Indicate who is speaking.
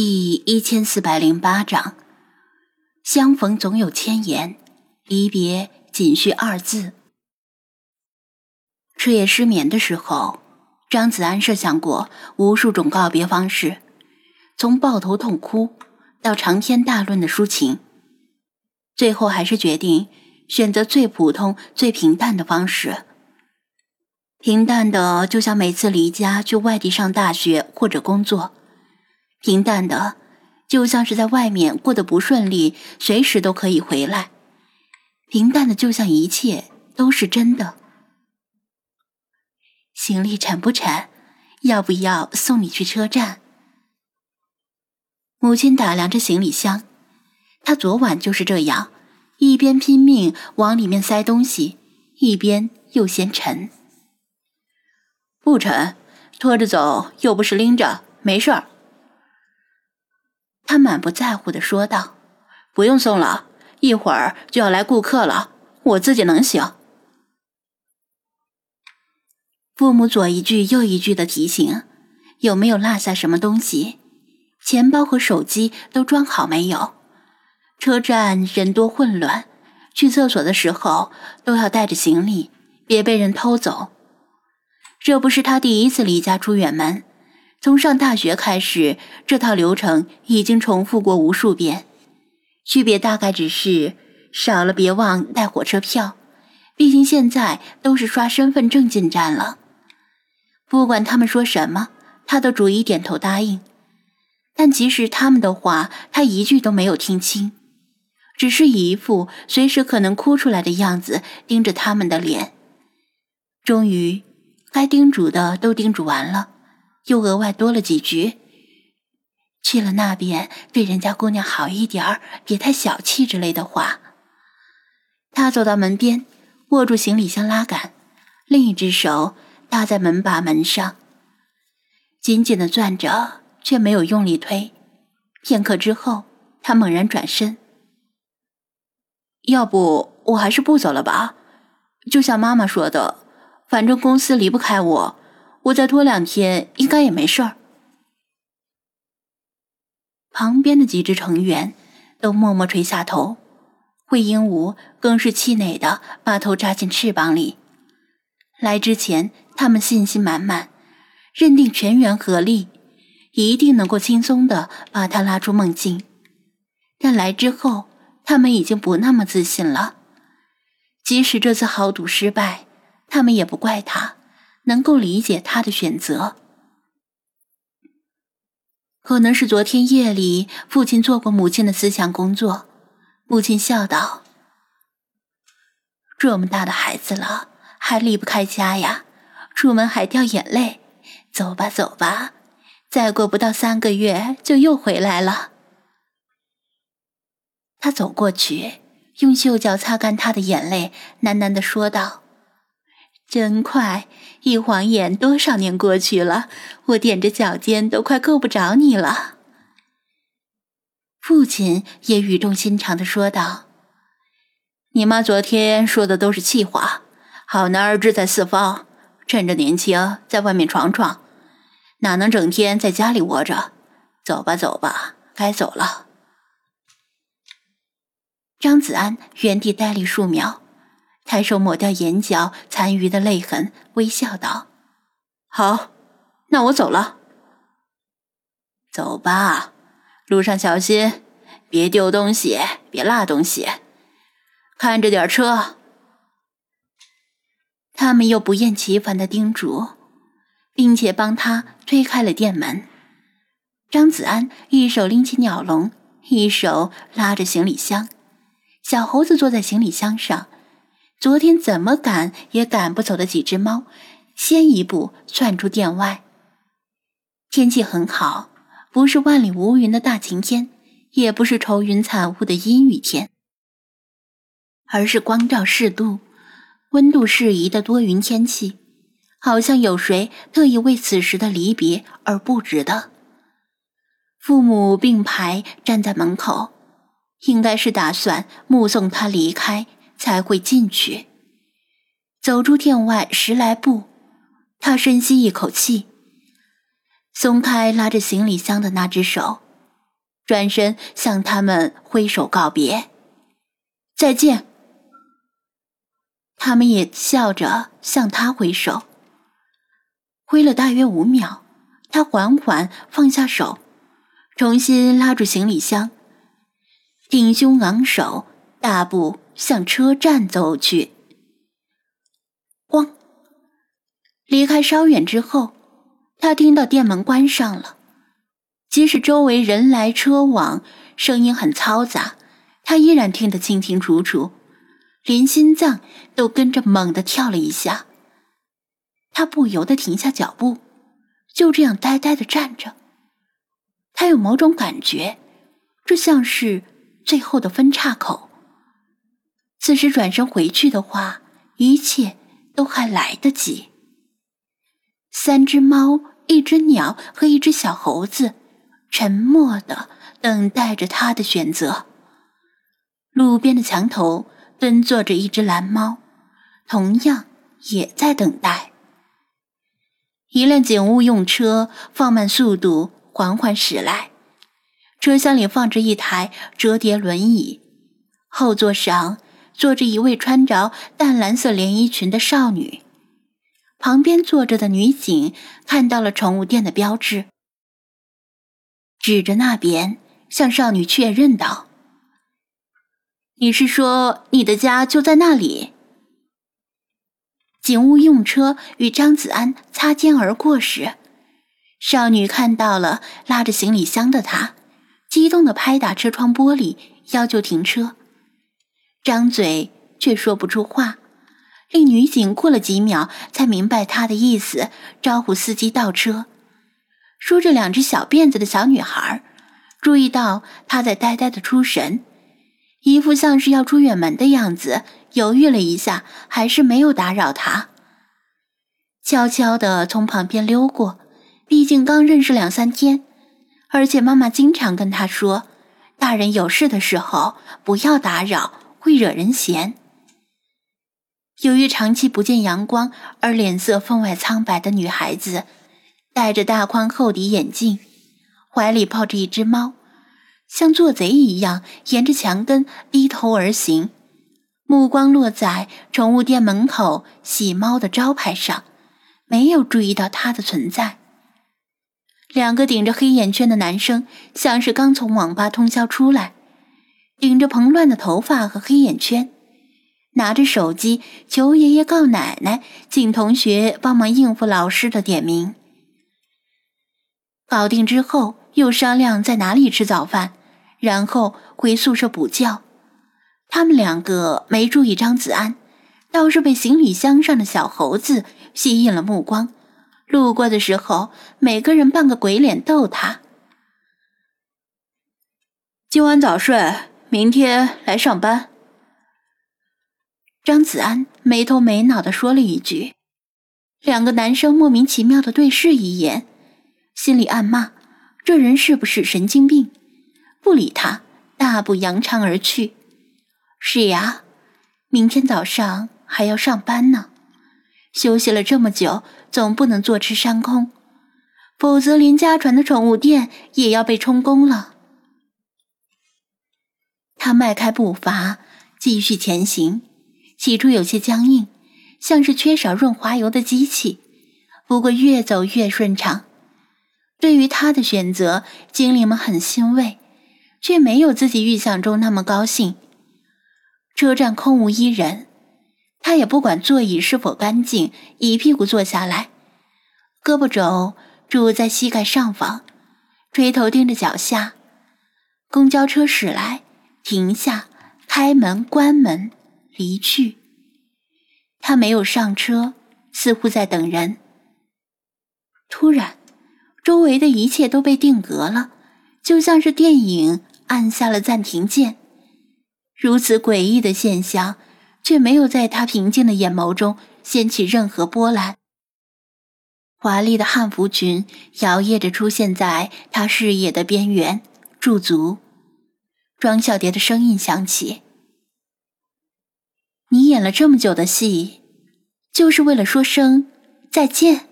Speaker 1: 第一千四百零八章，相逢总有千言，离别仅需二字。彻夜失眠的时候，张子安设想过无数种告别方式，从抱头痛哭到长篇大论的抒情，最后还是决定选择最普通、最平淡的方式。平淡的，就像每次离家去外地上大学或者工作。平淡的，就像是在外面过得不顺利，随时都可以回来。平淡的，就像一切都是真的。行李沉不沉？要不要送你去车站？母亲打量着行李箱，她昨晚就是这样，一边拼命往里面塞东西，一边又嫌沉。
Speaker 2: 不沉，拖着走又不是拎着，没事儿。
Speaker 1: 他满不在乎的说道：“
Speaker 2: 不用送了，一会儿就要来顾客了，我自己能行。”
Speaker 1: 父母左一句右一句的提醒：“有没有落下什么东西？钱包和手机都装好没有？车站人多混乱，去厕所的时候都要带着行李，别被人偷走。”这不是他第一次离家出远门。从上大学开始，这套流程已经重复过无数遍，区别大概只是少了别忘带火车票。毕竟现在都是刷身份证进站了。不管他们说什么，他都逐一点头答应。但其实他们的话，他一句都没有听清，只是一副随时可能哭出来的样子，盯着他们的脸。终于，该叮嘱的都叮嘱完了。又额外多了几局：“去了那边，对人家姑娘好一点儿，别太小气之类的话。”他走到门边，握住行李箱拉杆，另一只手搭在门把门上，紧紧的攥着，却没有用力推。片刻之后，他猛然转身：“
Speaker 2: 要不我还是不走了吧？就像妈妈说的，反正公司离不开我。”我再拖两天，应该也没事儿。
Speaker 1: 旁边的几只成员都默默垂下头，魏鹦鹉更是气馁的把头扎进翅膀里。来之前，他们信心满满，认定全员合力一定能够轻松的把他拉出梦境。但来之后，他们已经不那么自信了。即使这次豪赌失败，他们也不怪他。能够理解他的选择，可能是昨天夜里父亲做过母亲的思想工作。母亲笑道：“这么大的孩子了，还离不开家呀，出门还掉眼泪。走吧，走吧，再过不到三个月就又回来了。”他走过去，用袖角擦干他的眼泪，喃喃的说道。真快，一晃眼多少年过去了，我踮着脚尖都快够不着你了。父亲也语重心长的说道：“
Speaker 2: 你妈昨天说的都是气话，好男儿志在四方，趁着年轻在外面闯闯，哪能整天在家里窝着？走吧，走吧，该走了。”
Speaker 1: 张子安原地呆立数秒。抬手抹掉眼角残余的泪痕，微笑道：“
Speaker 2: 好，那我走了。
Speaker 1: 走吧，路上小心，别丢东西，别落东西，看着点车。”他们又不厌其烦的叮嘱，并且帮他推开了店门。张子安一手拎起鸟笼，一手拉着行李箱，小猴子坐在行李箱上。昨天怎么赶也赶不走的几只猫，先一步窜出店外。天气很好，不是万里无云的大晴天，也不是愁云惨雾的阴雨天，而是光照适度、温度适宜的多云天气，好像有谁特意为此时的离别而布置的。父母并排站在门口，应该是打算目送他离开。才会进去。走出店外十来步，他深吸一口气，松开拉着行李箱的那只手，转身向他们挥手告别，再见。他们也笑着向他挥手，挥了大约五秒，他缓缓放下手，重新拉住行李箱，挺胸昂首，大步向车站走去。咣！离开稍远之后，他听到店门关上了。即使周围人来车往，声音很嘈杂，他依然听得清清楚楚，连心脏都跟着猛地跳了一下。他不由得停下脚步，就这样呆呆的站着。他有某种感觉，这像是最后的分岔口。此时转身回去的话，一切都还来得及。三只猫，一只鸟和一只小猴子。沉默的等待着他的选择。路边的墙头蹲坐着一只蓝猫，同样也在等待。一辆警务用车放慢速度，缓缓驶来。车厢里放着一台折叠轮椅，后座上坐着一位穿着淡蓝色连衣裙的少女。旁边坐着的女警看到了宠物店的标志。指着那边，向少女确认道：“你是说你的家就在那里？”警务用车与张子安擦肩而过时，少女看到了拉着行李箱的他，激动的拍打车窗玻璃，要求停车，张嘴却说不出话，令女警过了几秒才明白他的意思，招呼司机倒车。梳着两只小辫子的小女孩，注意到他在呆呆的出神，一副像是要出远门的样子，犹豫了一下，还是没有打扰他，悄悄地从旁边溜过。毕竟刚认识两三天，而且妈妈经常跟他说，大人有事的时候不要打扰，会惹人嫌。由于长期不见阳光而脸色分外苍白的女孩子。戴着大宽厚底眼镜，怀里抱着一只猫，像做贼一样沿着墙根低头而行，目光落在宠物店门口洗猫的招牌上，没有注意到它的存在。两个顶着黑眼圈的男生像是刚从网吧通宵出来，顶着蓬乱的头发和黑眼圈，拿着手机求爷爷告奶奶，请同学帮忙应付老师的点名。搞定之后，又商量在哪里吃早饭，然后回宿舍补觉。他们两个没注意张子安，倒是被行李箱上的小猴子吸引了目光。路过的时候，每个人扮个鬼脸逗他。
Speaker 2: 今晚早睡，明天来上班。
Speaker 1: 张子安没头没脑的说了一句，两个男生莫名其妙的对视一眼。心里暗骂：“这人是不是神经病？”不理他，大步扬长而去。是呀，明天早上还要上班呢。休息了这么久，总不能坐吃山空，否则连家传的宠物店也要被充公了。他迈开步伐，继续前行。起初有些僵硬，像是缺少润滑油的机器，不过越走越顺畅。对于他的选择，精灵们很欣慰，却没有自己预想中那么高兴。车站空无一人，他也不管座椅是否干净，一屁股坐下来，胳膊肘拄在膝盖上方，垂头盯着脚下。公交车驶来，停下，开门，关门，离去。他没有上车，似乎在等人。突然。周围的一切都被定格了，就像是电影按下了暂停键。如此诡异的现象，却没有在他平静的眼眸中掀起任何波澜。华丽的汉服裙摇曳着出现在他视野的边缘，驻足。庄小蝶的声音响起：“你演了这么久的戏，就是为了说声再见。”